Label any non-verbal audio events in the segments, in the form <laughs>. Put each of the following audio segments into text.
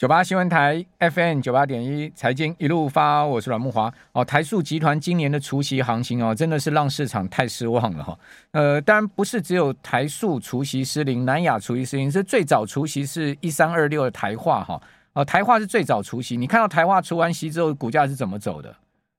九八新闻台 FM 九八点一财经一路发，我是阮木华。哦，台塑集团今年的除息行情哦，真的是让市场太失望了哈。呃，当然不是只有台塑除息失灵，南亚除息失灵，是最早除息是一三二六的台化哈。哦，台化是最早除息，你看到台化除完息之后，股价是怎么走的？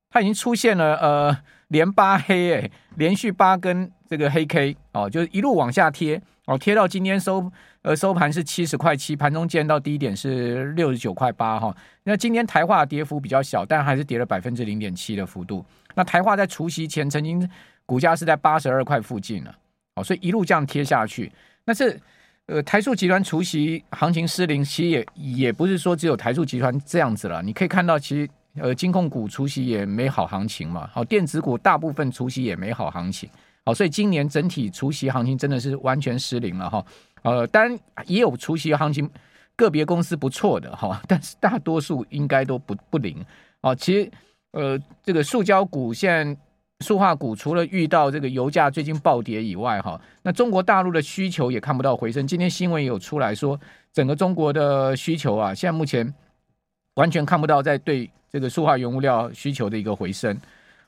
它已经出现了呃连八黑诶，连续八根这个黑 K 哦，就是一路往下贴哦，贴到今天收。呃，收盘是七十块七，盘中见到低点是六十九块八哈。那今天台化跌幅比较小，但还是跌了百分之零点七的幅度。那台化在除夕前曾经股价是在八十二块附近了，哦，所以一路这样贴下去。那是呃台塑集团除夕行情失灵，其实也也不是说只有台塑集团这样子了。你可以看到，其实呃金控股除夕也没好行情嘛，好，电子股大部分除夕也没好行情，好，所以今年整体除夕行情真的是完全失灵了哈。呃，当然也有除夕行情，个别公司不错的哈，但是大多数应该都不不灵。哦，其实呃，这个塑胶股现在塑化股除了遇到这个油价最近暴跌以外，哈，那中国大陆的需求也看不到回升。今天新闻也有出来说，整个中国的需求啊，现在目前完全看不到在对这个塑化原物料需求的一个回升。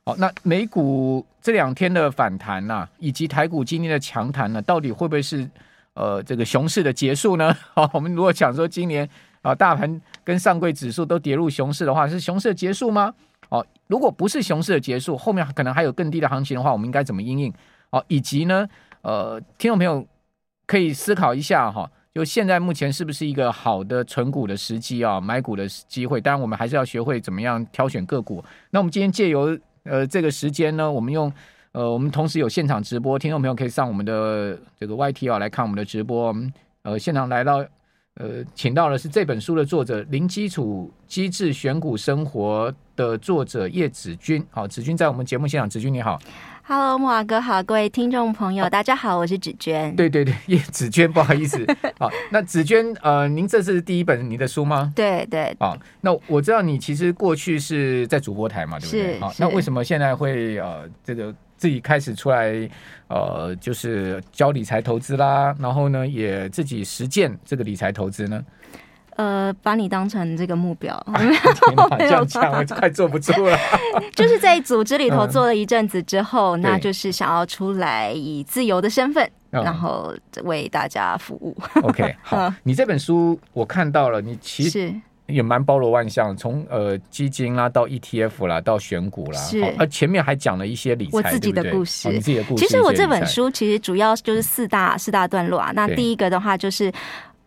好，那美股这两天的反弹呐，以及台股今天的强弹呢，到底会不会是？呃，这个熊市的结束呢？<laughs> 好，我们如果讲说今年啊，大盘跟上柜指数都跌入熊市的话，是熊市的结束吗？哦，如果不是熊市的结束，后面可能还有更低的行情的话，我们应该怎么应应？哦，以及呢，呃，听众朋友可以思考一下哈，就现在目前是不是一个好的存股的时机啊，买股的机会？当然，我们还是要学会怎么样挑选个股。那我们今天借由呃这个时间呢，我们用。呃，我们同时有现场直播，听众朋友可以上我们的这个 YT 啊来看我们的直播。我们呃，现场来到，呃，请到的是这本书的作者《零基础机制选股生活》的作者叶子君。好，子君在我们节目现场，子君你好。Hello，慕驊哥好，各位听众朋友，大家好，我是子娟。对对对，叶子娟，不好意思。<laughs> 好，那子娟，呃，您这是第一本您的书吗？对对。好，那我知道你其实过去是在主播台嘛，对不对？好，那为什么现在会呃这个？自己开始出来，呃，就是教理财投资啦，然后呢，也自己实践这个理财投资呢。呃，把你当成这个目标，<laughs> 啊、这样讲我快坐不住了。<laughs> 就是在组织里头做了一阵子之后，嗯、那就是想要出来以自由的身份，嗯、然后为大家服务。OK，<laughs> 好，嗯、你这本书我看到了，你其实。也蛮包罗万象，从呃基金啦到 ETF 啦到选股啦，是，而前面还讲了一些理财，我自己的故事，哦、你自己的故事。其实我这本书其实主要就是四大四大段落啊。那第一个的话就是，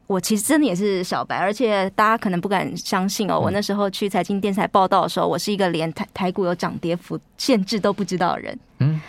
我其实真的也是小白，而且大家可能不敢相信哦。我那时候去财经电台报道的时候，我是一个连台台股有涨跌幅限制都不知道的人。嗯，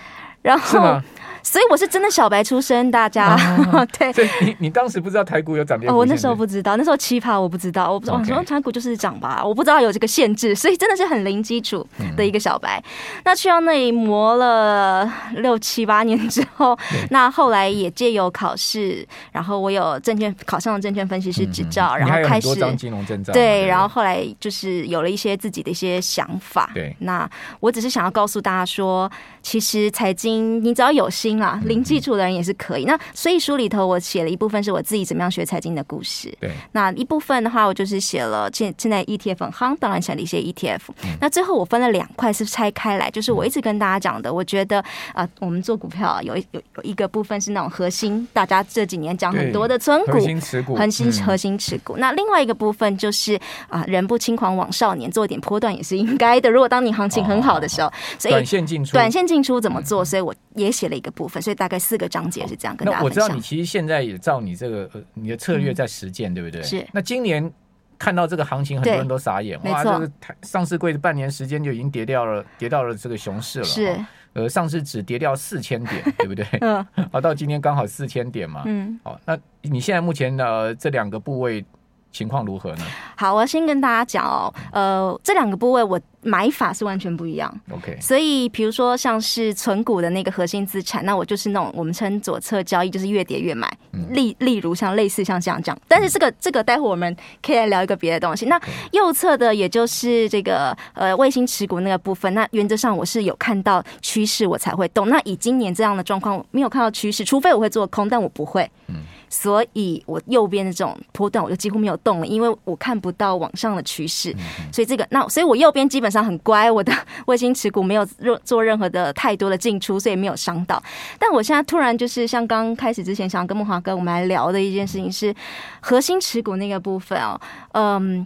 然后。所以我是真的小白出身，大家、啊、<laughs> 对。所以你你当时不知道台股有涨跌幅？哦，我那时候不知道，那时候奇葩我不知道，我不知道，我说台股就是涨吧，我不知道有这个限制，所以真的是很零基础的一个小白。嗯、那去到那里磨了六七八年之后，那后来也借由考试，然后我有证券考上了证券分析师执照，嗯、然后开始张金融证照。对，然后后来就是有了一些自己的一些想法。对，那我只是想要告诉大家说，其实财经你只要有心。啊，零基础的人也是可以。那所以书里头我写了一部分是我自己怎么样学财经的故事。对，那一部分的话，我就是写了现现在 ETF 很夯，当然想了一些 ETF。那最后我分了两块是拆开来，就是我一直跟大家讲的，我觉得啊，我们做股票有一有有一个部分是那种核心，大家这几年讲很多的存股、核心持股、核心核心持股。那另外一个部分就是啊，人不轻狂枉少年，做一点波段也是应该的。如果当你行情很好的时候，所以短线进出，短线进出怎么做？所以我也写了一个部分。所以大概四个章节是这样跟大家分享。那我知道你其实现在也照你这个呃你的策略在实践，嗯、对不对？是。那今年看到这个行情，很多人都傻眼，哇！这个上市柜半年时间就已经跌掉了，跌到了这个熊市了。是。呃，上市只跌掉四千点，<laughs> 对不对？嗯。好，到今天刚好四千点嘛。嗯。好，那你现在目前的、呃、这两个部位情况如何呢？好，我要先跟大家讲哦，呃，这两个部位我。买法是完全不一样，OK。所以，比如说像是存股的那个核心资产，那我就是那种我们称左侧交易，就是越跌越买。例例如像类似像这样讲，但是这个这个待会我们可以来聊一个别的东西。那右侧的也就是这个呃卫星持股那个部分，那原则上我是有看到趋势我才会动。那以今年这样的状况，没有看到趋势，除非我会做空，但我不会。所以我右边的这种波段我就几乎没有动了，因为我看不到往上的趋势，所以这个那所以我右边基本上很乖，我的卫星持股没有做任何的太多的进出，所以没有伤到。但我现在突然就是像刚开始之前想跟梦华哥我们来聊的一件事情是核心持股那个部分哦，嗯，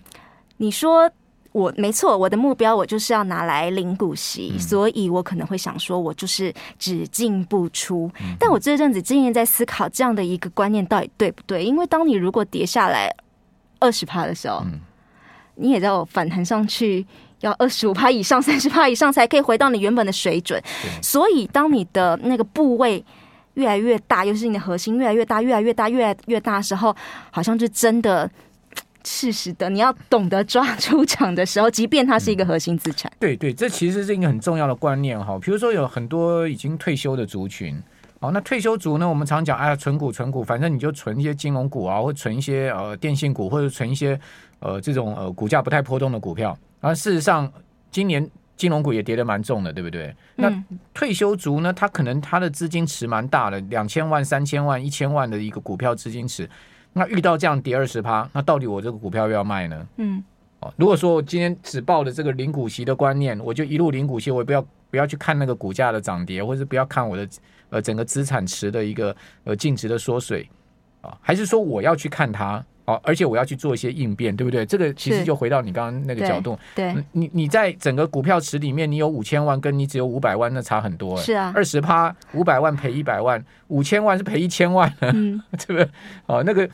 你说。我没错，我的目标我就是要拿来领股息，嗯、所以我可能会想说，我就是只进不出。嗯、但我这阵子经常在思考这样的一个观念到底对不对？因为当你如果跌下来二十趴的时候，嗯、你也知道反弹上去要二十五趴以上、<laughs> 三十趴以上才可以回到你原本的水准。嗯、所以当你的那个部位越来越大，尤其是你的核心越来越大、越来越大、越来越大的时候，好像就真的。是是的，你要懂得抓出场的时候，即便它是一个核心资产。嗯、对对，这其实是一个很重要的观念哈。比如说有很多已经退休的族群，哦，那退休族呢，我们常讲，哎呀，存股存股，反正你就存一些金融股啊，或存一些呃电信股，或者存一些呃这种呃股价不太波动的股票。而事实上，今年金融股也跌得蛮重的，对不对？那退休族呢，他可能他的资金池蛮大的，两千万、三千万、一千万的一个股票资金池。那遇到这样跌二十趴，那到底我这个股票要不要卖呢？嗯，哦，如果说我今天只抱着这个零股息的观念，我就一路零股息，我也不要不要去看那个股价的涨跌，或者是不要看我的呃整个资产池的一个呃净值的缩水啊，还是说我要去看它？哦，而且我要去做一些应变，对不对？这个其实就回到你刚刚那个角度，对，对你你在整个股票池里面，你有五千万，跟你只有五百万，那差很多。是啊，二十趴，五百万赔一百万，五千万是赔一千万，嗯，<laughs> 对不对？哦，那个。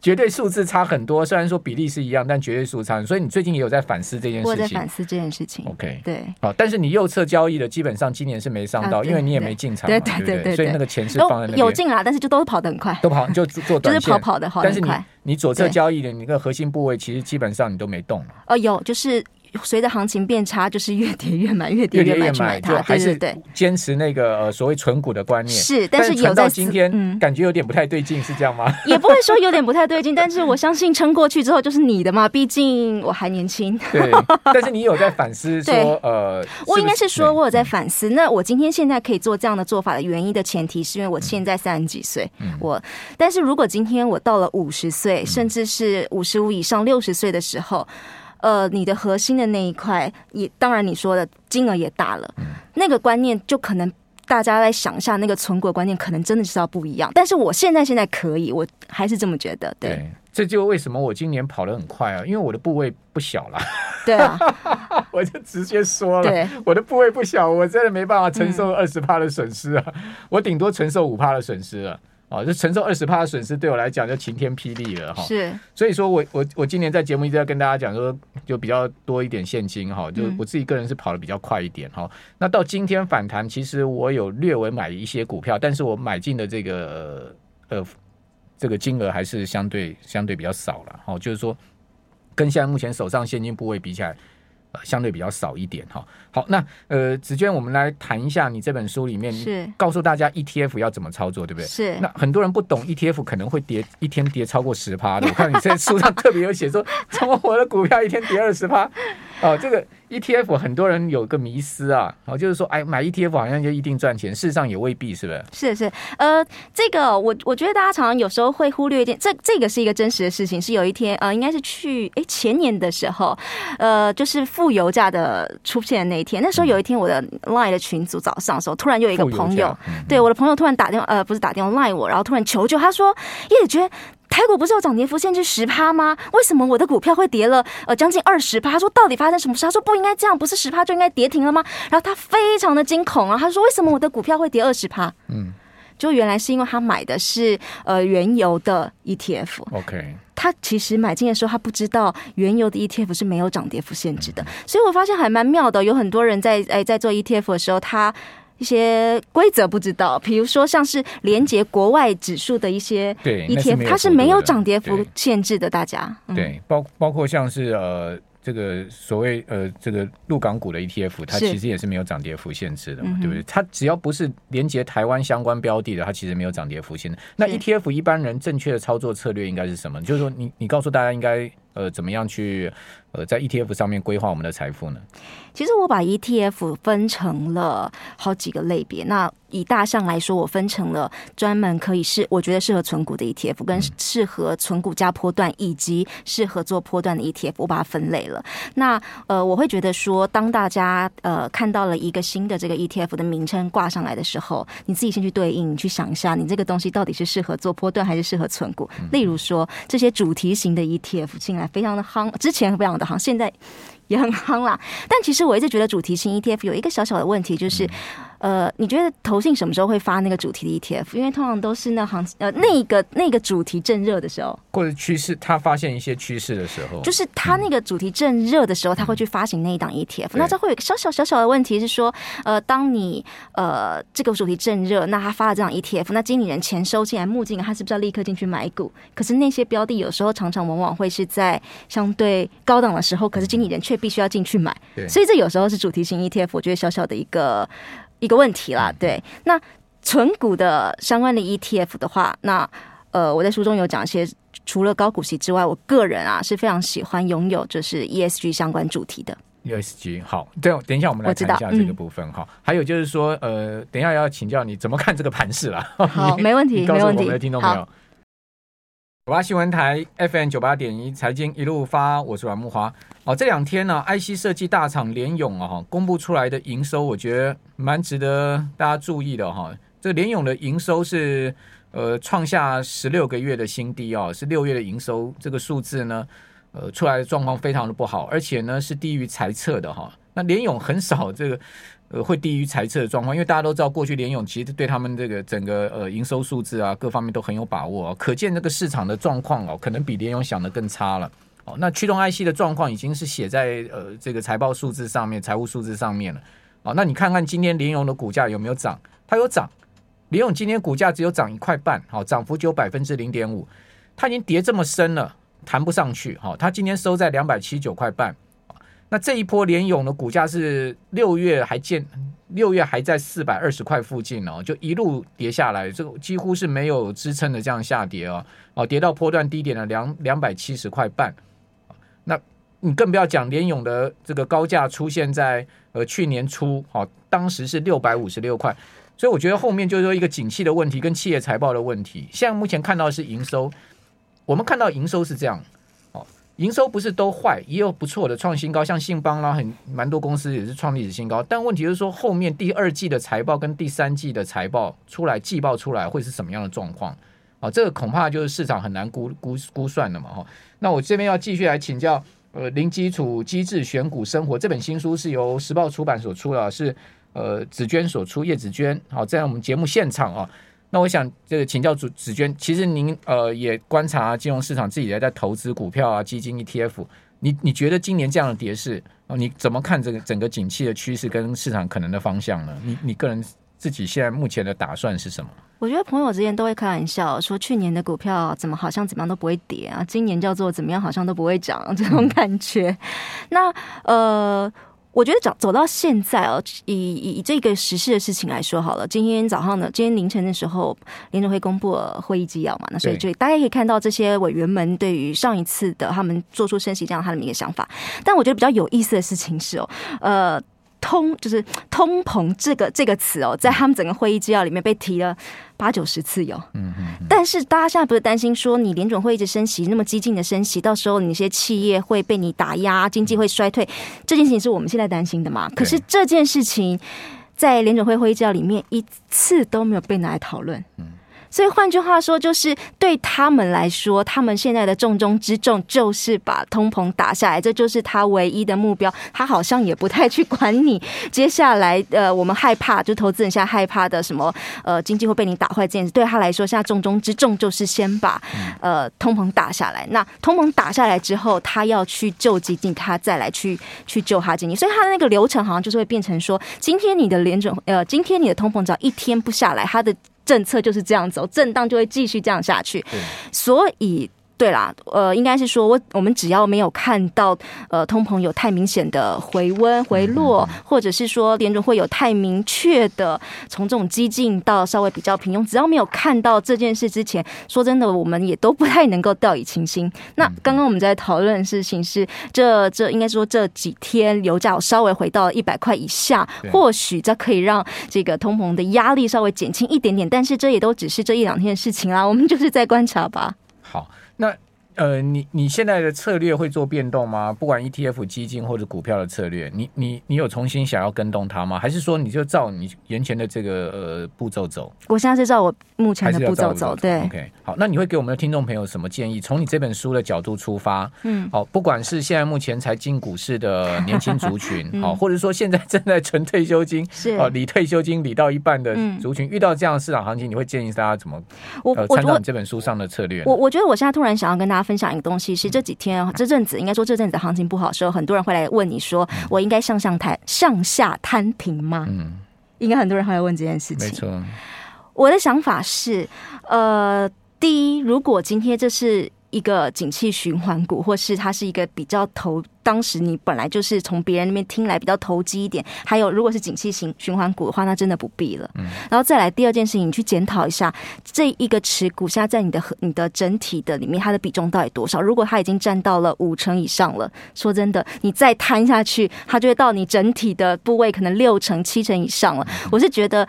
绝对数字差很多，虽然说比例是一样，但绝对数差。所以你最近也有在反思这件事情。我在反思这件事情。OK，对。好，但是你右侧交易的基本上今年是没上到，因为你也没进场，对对对对。所以那个钱是放在那边。有进啊，但是就都跑得很快。都跑就做短线，就是跑跑的，但是你你左侧交易的你那个核心部位，其实基本上你都没动。哦，有就是。随着行情变差，就是越跌越买，越跌越买，去买它。还是坚持那个呃所谓存股的观念。是，但是有在今天，感觉有点不太对劲，是这样吗？<laughs> 也不会说有点不太对劲，但是我相信撑过去之后就是你的嘛，毕竟我还年轻。<laughs> 对，但是你有在反思说呃，我应该是说我有在反思。那我今天现在可以做这样的做法的原因的前提，是因为我现在三十几岁，我但是如果今天我到了五十岁，甚至是五十五以上六十岁的时候。呃，你的核心的那一块也，当然你说的金额也大了，嗯、那个观念就可能大家在想一下，那个存股观念可能真的是要不一样。但是我现在现在可以，我还是这么觉得。对，对这就为什么我今年跑得很快啊，因为我的部位不小了。对啊，<laughs> 我就直接说了，对我的部位不小，我真的没办法承受二十趴的损失啊，嗯、我顶多承受五趴的损失了。哦，就承受二十趴的损失，对我来讲就晴天霹雳了哈。是，所以说我我我今年在节目一直在跟大家讲说，就比较多一点现金哈，就我自己个人是跑的比较快一点哈。嗯、那到今天反弹，其实我有略微买一些股票，但是我买进的这个呃这个金额还是相对相对比较少了哈。就是说，跟现在目前手上现金部位比起来。相对比较少一点哈，好，那呃，子娟，我们来谈一下你这本书里面，是告诉大家 ETF 要怎么操作，对不对？是。那很多人不懂 ETF 可能会跌一天跌超过十趴的，我看你在书上特别有写说，<laughs> 怎么我的股票一天跌二十趴？哦，这个。ETF 很多人有个迷思啊，哦，就是说，哎，买 ETF 好像就一定赚钱，事实上也未必，是不是？是是，呃，这个我我觉得大家常常有时候会忽略一点，这这个是一个真实的事情，是有一天，呃，应该是去哎前年的时候，呃，就是负油价的出现的那一天，那时候有一天我的 Line 的群组早上的时候，突然有一个朋友，嗯、对我的朋友突然打电话，呃，不是打电话 Line 我，然后突然求救，他说叶觉。台股不是有涨跌幅限制十趴吗？为什么我的股票会跌了呃将近二十趴？他说到底发生什么事？他说不应该这样，不是十趴就应该跌停了吗？然后他非常的惊恐啊，他说为什么我的股票会跌二十趴？嗯，就原来是因为他买的是呃原油的 ETF。OK，他其实买进的时候他不知道原油的 ETF 是没有涨跌幅限制的，嗯、所以我发现还蛮妙的。有很多人在哎在做 ETF 的时候，他。一些规则不知道，比如说像是连接国外指数的一些 ETF，它是没有涨跌幅限制的。大家对，包包括像是呃这个所谓呃这个陆港股的 ETF，它其实也是没有涨跌幅限制的嘛，对不对？它只要不是连接台湾相关标的的，它其实没有涨跌幅限制。那 ETF 一般人正确的操作策略应该是什么？就是说，你你告诉大家应该呃，怎么样去呃在 ETF 上面规划我们的财富呢？其实我把 ETF 分成了好几个类别。那以大项来说，我分成了专门可以适，我觉得适合存股的 ETF，跟适合存股加波段，以及适合做波段的 ETF，我把它分类了。那呃，我会觉得说，当大家呃看到了一个新的这个 ETF 的名称挂上来的时候，你自己先去对应，你去想一下，你这个东西到底是适合做波段还是适合存股。例如说，这些主题型的 ETF 进来非常的夯，之前非常的夯，现在。也很夯啦，但其实我一直觉得主题性 ETF 有一个小小的问题，就是。呃，你觉得投信什么时候会发那个主题的 ETF？因为通常都是那行呃那个那个主题正热的时候，或者趋势，他发现一些趋势的时候，就是他那个主题正热的时候，他会去发行那一档 ETF。那这会有一个小小小小的问题是说，呃，当你呃这个主题正热，那他发了这档 ETF，那经理人钱收进来，募进，他是不是要立刻进去买股？可是那些标的有时候常常往往会是在相对高档的时候，可是经理人却必须要进去买，所以这有时候是主题型 ETF，我觉得小小的一个。一个问题啦，对，那存股的相关的 ETF 的话，那呃，我在书中有讲一些，除了高股息之外，我个人啊是非常喜欢拥有就是 ESG 相关主题的。ESG 好，对，等一下我们来谈一下这个部分哈、嗯。还有就是说，呃，等一下要请教你怎么看这个盘势啦。好，<laughs> 没问题，没问题。我们的听众朋友，九八新闻台 FM 九八点一财经一路发，我是阮木华。哦，这两天呢、啊，IC 设计大厂联咏啊，公布出来的营收，我觉得蛮值得大家注意的哈。这联咏的营收是呃创下十六个月的新低啊，是六月的营收这个数字呢，呃出来的状况非常的不好，而且呢是低于财测的哈。那联咏很少这个呃会低于财测的状况，因为大家都知道过去联咏其实对他们这个整个呃营收数字啊各方面都很有把握啊，可见这个市场的状况哦，可能比联咏想的更差了。哦，那驱动 IC 的状况已经是写在呃这个财报数字上面、财务数字上面了。哦，那你看看今天联咏的股价有没有涨？它有涨，联咏今天股价只有涨一块半，好，涨幅只有百分之零点五，它已经跌这么深了，弹不上去。好，它今天收在两百七十九块半。那这一波联咏的股价是六月还见六月还在四百二十块附近哦，就一路跌下来，这个几乎是没有支撑的这样下跌哦，哦，跌到波段低点的两两百七十块半。你更不要讲联咏的这个高价出现在呃去年初，好，当时是六百五十六块，所以我觉得后面就是说一个景气的问题跟企业财报的问题。现在目前看到是营收，我们看到营收是这样，哦，营收不是都坏，也有不错的创新高，像信邦啦，很蛮多公司也是创历史新高。但问题是说后面第二季的财报跟第三季的财报出来，季报出来会是什么样的状况？啊，这个恐怕就是市场很难估估估算的嘛，哈。那我这边要继续来请教，呃，零基础机制选股生活这本新书是由时报出版所出的，是呃紫娟所出，叶紫娟。好，在我们节目现场啊，那我想这个请教主紫娟，其实您呃也观察金融市场，自己也在投资股票啊、基金、ETF，你你觉得今年这样的跌势啊，你怎么看这个整个景气的趋势跟市场可能的方向呢？你你个人自己现在目前的打算是什么？我觉得朋友之间都会开玩笑说，去年的股票怎么好像怎么样都不会跌啊，今年叫做怎么样好像都不会涨这种感觉。嗯、那呃，我觉得走走到现在哦，以以以这个实事的事情来说好了，今天早上呢，今天凌晨的时候，联准会公布了会议纪要嘛，那所以就大家可以看到这些委员们对于上一次的他们做出升息这样他的一个想法。但我觉得比较有意思的事情是哦，呃。通就是通膨这个这个词哦，在他们整个会议纪要里面被提了八九十次有。嗯嗯。但是大家现在不是担心说，你联准会一直升息，那么激进的升息，到时候你那些企业会被你打压，经济会衰退，这件事情是我们现在担心的嘛？可是这件事情在联准会会议纪要里面一次都没有被拿来讨论。嗯。所以换句话说，就是对他们来说，他们现在的重中之重就是把通膨打下来，这就是他唯一的目标。他好像也不太去管你接下来，呃，我们害怕，就投资人现在害怕的什么，呃，经济会被你打坏这件事。对他来说，现在重中之重就是先把呃通膨打下来。那通膨打下来之后，他要去救经济，他再来去去救他经济。所以他的那个流程好像就是会变成说，今天你的联准，呃，今天你的通膨只要一天不下来，他的。政策就是这样走，震荡就会继续这样下去。所以对啦，呃，应该是说我我们只要没有看到呃通膨有太明显的回温回落，或者是说联准会有太明确的从这种激进到稍微比较平庸，只要没有看到这件事之前，说真的，我们也都不太能够掉以轻心。那刚刚我们在讨论的事情是，这这应该说这几天油价稍微回到一百块以下，或许这可以让这个通膨的压力稍微减轻一点点，但是这也都只是这一两天的事情啦，我们就是在观察吧。好，那。呃，你你现在的策略会做变动吗？不管 ETF 基金或者股票的策略，你你你有重新想要跟动它吗？还是说你就照你原前的这个呃步骤走？我现在是照我目前的步骤走，对，OK，好，那你会给我们的听众朋友什么建议？从你这本书的角度出发，嗯，好，不管是现在目前才进股市的年轻族群，<laughs> 好、嗯，或者说现在正在存退休金，是哦，理退休金理到一半的族群，嗯、遇到这样的市场行情，你会建议大家怎么？我呃，参照你这本书上的策略。我我觉得我现在突然想要跟大家分享一个东西是。这几天这阵子，应该说这阵子行情不好的时候，很多人会来问你说：“我应该向上摊向下摊平吗？”嗯，应该很多人会来问这件事情。没错，我的想法是，呃，第一，如果今天这是。一个景气循环股，或是它是一个比较投，当时你本来就是从别人那边听来比较投机一点。还有，如果是景气型循环股的话，那真的不必了。嗯，然后再来第二件事情，你去检讨一下这一个持股现在在你的你的整体的里面，它的比重到底多少？如果它已经占到了五成以上了，说真的，你再摊下去，它就会到你整体的部位可能六成七成以上了。我是觉得。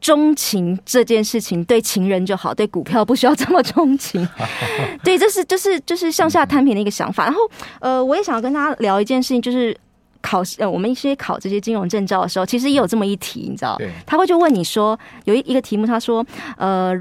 钟情这件事情对情人就好，对股票不需要这么钟情。<laughs> 对，这是就是就是向下摊平的一个想法。然后呃，我也想要跟大家聊一件事情，就是考呃我们一些考这些金融证照的时候，其实也有这么一题，你知道？他会就问你说，有一一个题目，他说呃，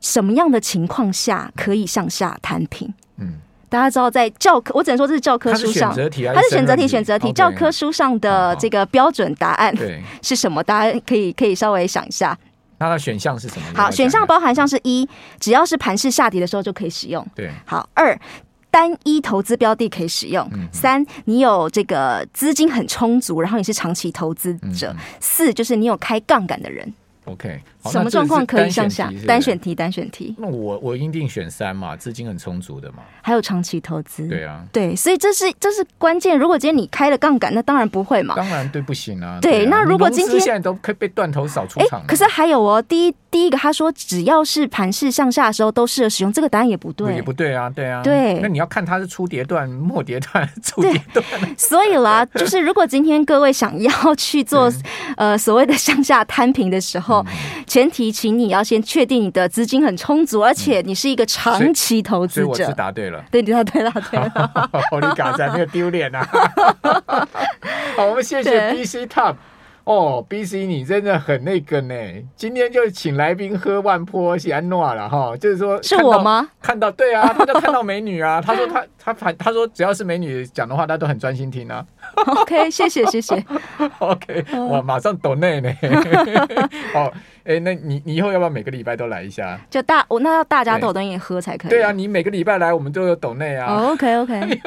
什么样的情况下可以向下摊平？嗯。大家知道，在教科，我只能说这是教科书上，它是选择题，选择题，教科书上的这个标准答案是什么？大家可以可以稍微想一下。它的选项是什么？好，选项包含像是一，只要是盘势下跌的时候就可以使用。对，好，二，单一投资标的可以使用。三，你有这个资金很充足，然后你是长期投资者。四，就是你有开杠杆的人。OK，什么状况可以向下？单选题，单选题。那我我一定选三嘛，资金很充足的嘛。还有长期投资。对啊，对，所以这是这是关键。如果今天你开了杠杆，那当然不会嘛。当然对，不行啊。对，那如果今天现在都可以被断头扫出场。可是还有哦，第一第一个他说，只要是盘势向下的时候都适合使用，这个答案也不对，也不对啊，对啊。对，那你要看它是初跌段、末跌段、<laughs> 初跌段。<laughs> 所以啦，<laughs> 就是如果今天各位想要去做呃所谓的向下摊平的时候，前提，请你要先确定你的资金很充足，而且你是一个长期投资者。我是答对了，对，你答对了，对了。我 <laughs> 你嘎在没有丢脸啊！<laughs> 好，我们谢谢 BC Top。哦，BC 你真的很那个呢，今天就请来宾喝万坡西安诺了哈，就是说是我吗？看到对啊，他就看到美女啊，<laughs> 他说他他反他说只要是美女讲的话，他都很专心听啊。OK，谢谢谢谢。OK，我马上抖内呢。哦，哎，那你你以后要不要每个礼拜都来一下？就大我那要大家都有东西喝才可以。对啊，你每个礼拜来，我们都有抖内啊。Oh, OK OK，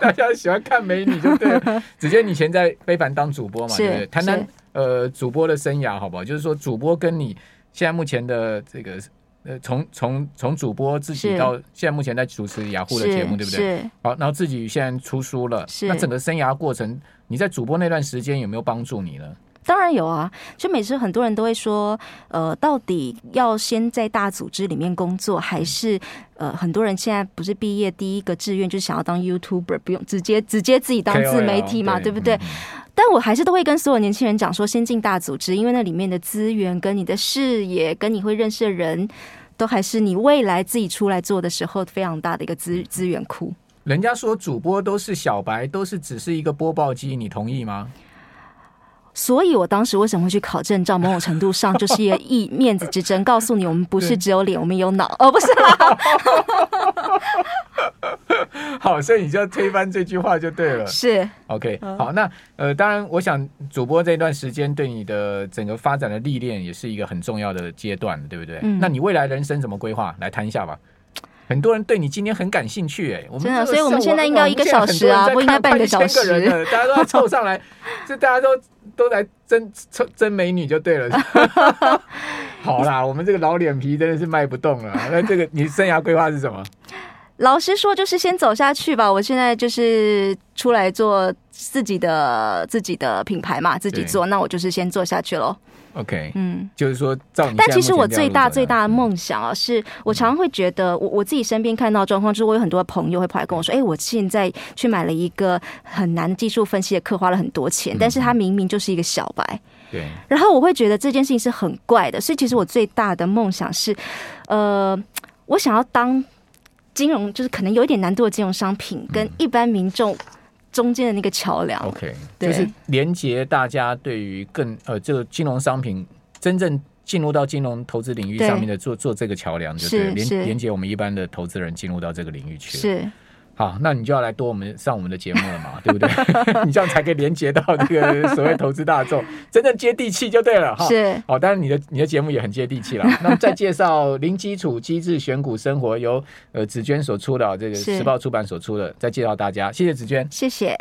大家喜欢看美女就对了。<laughs> 子健以前在非凡当主播嘛，对不对？谈谈呃主播的生涯好不好？就是说主播跟你现在目前的这个。呃，从从从主播自己到现在目前在主持雅虎的节目，对不对？好，然后自己现在出书了，那整个生涯过程，你在主播那段时间有没有帮助你呢？当然有啊，就每次很多人都会说，呃，到底要先在大组织里面工作，还是呃，很多人现在不是毕业第一个志愿就是想要当 YouTuber，不用直接直接自己当自媒体嘛，对不对？但我还是都会跟所有年轻人讲说，先进大组织，因为那里面的资源、跟你的视野、跟你会认识的人，都还是你未来自己出来做的时候非常大的一个资资源库。人家说主播都是小白，都是只是一个播报机，你同意吗？所以，我当时为什么会去考证照？某种程度上，就是一面子之争，告诉你，我们不是只有脸，<laughs> 我们有脑。哦，不是啦。<laughs> 好，所以你就要推翻这句话就对了。是，OK。好，那呃，当然，我想主播这段时间对你的整个发展的历练，也是一个很重要的阶段，对不对？嗯。那你未来人生怎么规划？来谈一下吧。很多人对你今天很感兴趣，哎，我们真的，所以我们现在应该要一个小时啊，不应该半个小时。大家都要凑上来，<laughs> 就大家都都来争争争美女就对了。<laughs> 好啦，我们这个老脸皮真的是卖不动了。<laughs> 那这个你生涯规划是什么？老实说，就是先走下去吧。我现在就是出来做自己的自己的品牌嘛，自己做，那我就是先做下去喽。OK，嗯，就是说，照你。但其实我最大最大的梦想啊，是我常常会觉得，我我自己身边看到状况，就是我有很多朋友会跑来跟我说：“哎，我现在去买了一个很难技术分析的课，花了很多钱，但是他明明就是一个小白。”对。然后我会觉得这件事情是很怪的，所以其实我最大的梦想是，呃，我想要当。金融就是可能有一点难度的金融商品，跟一般民众中间的那个桥梁。OK，就是连接大家对于更呃这个金融商品真正进入到金融投资领域上面的做做这个桥梁，就是连连接我们一般的投资人进入到这个领域去。是。好，那你就要来多我们上我们的节目了嘛，<laughs> 对不对？<laughs> 你这样才可以连接到这个所谓投资大众，真正接地气就对了哈。是，好，当然你的你的节目也很接地气了。<laughs> 那么再介绍零基础机制选股生活，由呃紫娟所出的这个时报出版所出的，再介绍大家，谢谢紫娟，谢谢。